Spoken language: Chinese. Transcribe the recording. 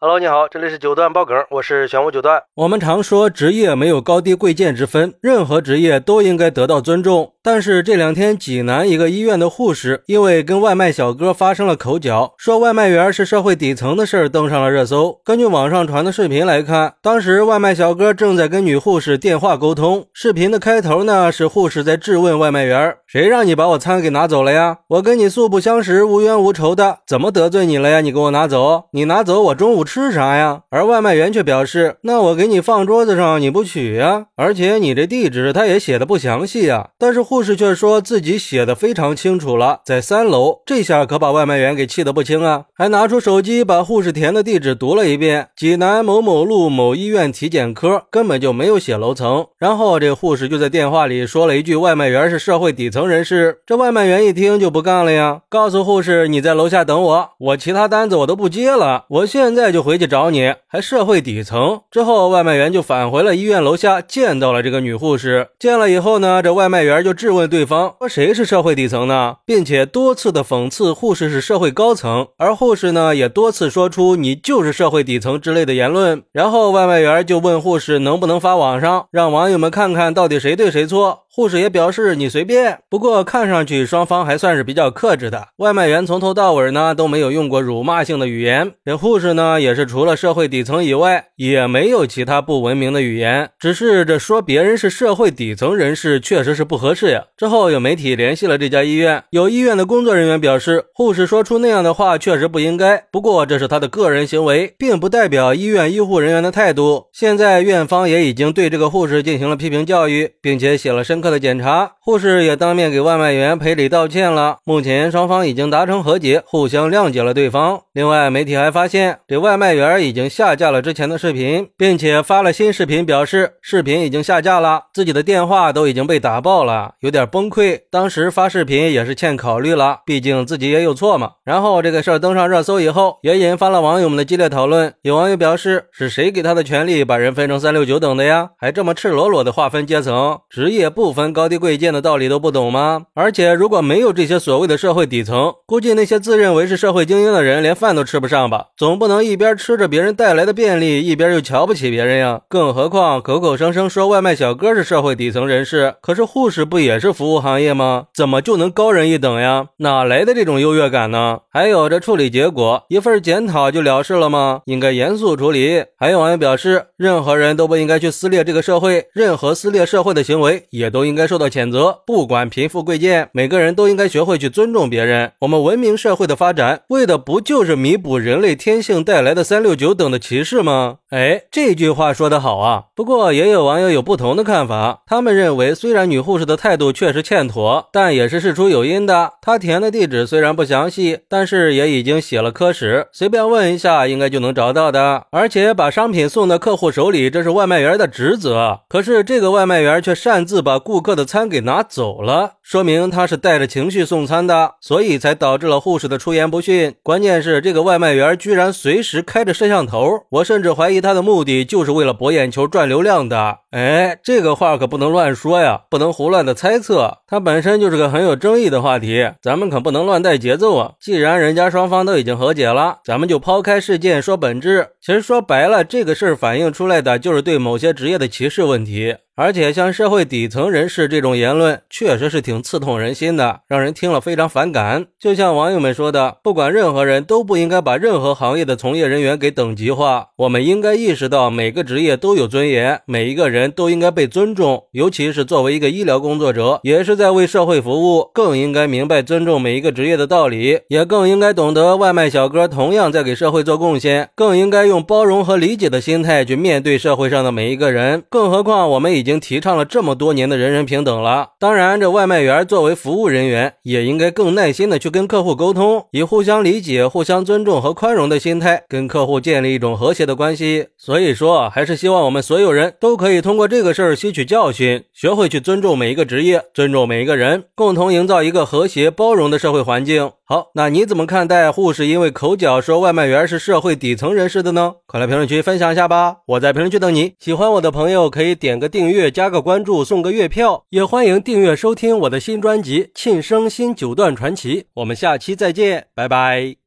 Hello，你好，这里是九段爆梗，我是玄武九段。我们常说职业没有高低贵贱之分，任何职业都应该得到尊重。但是这两天，济南一个医院的护士因为跟外卖小哥发生了口角，说外卖员是社会底层的事儿登上了热搜。根据网上传的视频来看，当时外卖小哥正在跟女护士电话沟通。视频的开头呢，是护士在质问外卖员：“谁让你把我餐给拿走了呀？我跟你素不相识，无冤无仇的，怎么得罪你了呀？你给我拿走，你拿走，我中午。”吃啥呀？而外卖员却表示：“那我给你放桌子上，你不取呀？而且你这地址他也写的不详细呀。”但是护士却说自己写的非常清楚了，在三楼。这下可把外卖员给气得不轻啊！还拿出手机把护士填的地址读了一遍：济南某某路某医院体检科，根本就没有写楼层。然后这护士就在电话里说了一句：“外卖员是社会底层人士。”这外卖员一听就不干了呀，告诉护士：“你在楼下等我，我其他单子我都不接了，我现在就。”就回去找你，还社会底层。之后，外卖员就返回了医院楼下，见到了这个女护士。见了以后呢，这外卖员就质问对方说：“谁是社会底层呢？”并且多次的讽刺护士是社会高层，而护士呢也多次说出“你就是社会底层”之类的言论。然后外卖员就问护士能不能发网上，让网友们看看到底谁对谁错。护士也表示你随便，不过看上去双方还算是比较克制的。外卖员从头到尾呢都没有用过辱骂性的语言，这护士呢也是除了社会底层以外，也没有其他不文明的语言。只是这说别人是社会底层人士，确实是不合适呀。之后有媒体联系了这家医院，有医院的工作人员表示，护士说出那样的话确实不应该，不过这是他的个人行为，并不代表医院医护人员的态度。现在院方也已经对这个护士进行了批评教育，并且写了深刻。的检查，护士也当面给外卖员赔礼道歉了。目前双方已经达成和解，互相谅解了对方。另外，媒体还发现这外卖员已经下架了之前的视频，并且发了新视频，表示视频已经下架了，自己的电话都已经被打爆了，有点崩溃。当时发视频也是欠考虑了，毕竟自己也有错嘛。然后这个事儿登上热搜以后，也引发了网友们的激烈讨论。有网友表示，是谁给他的权利把人分成三六九等的呀？还这么赤裸裸的划分阶层，职业不？分分高低贵贱的道理都不懂吗？而且如果没有这些所谓的社会底层，估计那些自认为是社会精英的人连饭都吃不上吧？总不能一边吃着别人带来的便利，一边又瞧不起别人呀？更何况口口声声说外卖小哥是社会底层人士，可是护士不也是服务行业吗？怎么就能高人一等呀？哪来的这种优越感呢？还有这处理结果，一份检讨就了事了吗？应该严肃处理。还有网友表示，任何人都不应该去撕裂这个社会，任何撕裂社会的行为也都。应该受到谴责，不管贫富贵贱，每个人都应该学会去尊重别人。我们文明社会的发展，为的不就是弥补人类天性带来的三六九等的歧视吗？哎，这句话说得好啊！不过也有网友有不同的看法，他们认为，虽然女护士的态度确实欠妥，但也是事出有因的。她填的地址虽然不详细，但是也已经写了科室，随便问一下应该就能找到的。而且把商品送到客户手里，这是外卖员的职责。可是这个外卖员却擅自把顾客的餐给拿走了，说明他是带着情绪送餐的，所以才导致了护士的出言不逊。关键是这个外卖员居然随时开着摄像头，我甚至怀疑他的目的就是为了博眼球、赚流量的。哎，这个话可不能乱说呀，不能胡乱的猜测。它本身就是个很有争议的话题，咱们可不能乱带节奏啊。既然人家双方都已经和解了，咱们就抛开事件说本质。其实说白了，这个事儿反映出来的就是对某些职业的歧视问题。而且像社会底层人士这种言论，确实是挺刺痛人心的，让人听了非常反感。就像网友们说的，不管任何人都不应该把任何行业的从业人员给等级化。我们应该意识到每个职业都有尊严，每一个人都应该被尊重。尤其是作为一个医疗工作者，也是在为社会服务，更应该明白尊重每一个职业的道理，也更应该懂得外卖小哥同样在给社会做贡献，更应该用包容和理解的心态去面对社会上的每一个人。更何况我们已经。提倡了这么多年的人人平等了，当然，这外卖员而作为服务人员，也应该更耐心的去跟客户沟通，以互相理解、互相尊重和宽容的心态，跟客户建立一种和谐的关系。所以说，还是希望我们所有人都可以通过这个事儿吸取教训，学会去尊重每一个职业，尊重每一个人，共同营造一个和谐包容的社会环境。好，那你怎么看待护士因为口角说外卖员是社会底层人士的呢？快来评论区分享一下吧！我在评论区等你。喜欢我的朋友可以点个订阅、加个关注、送个月票，也欢迎订阅收听我的新专辑《庆生新九段传奇》。我们下期再见，拜拜。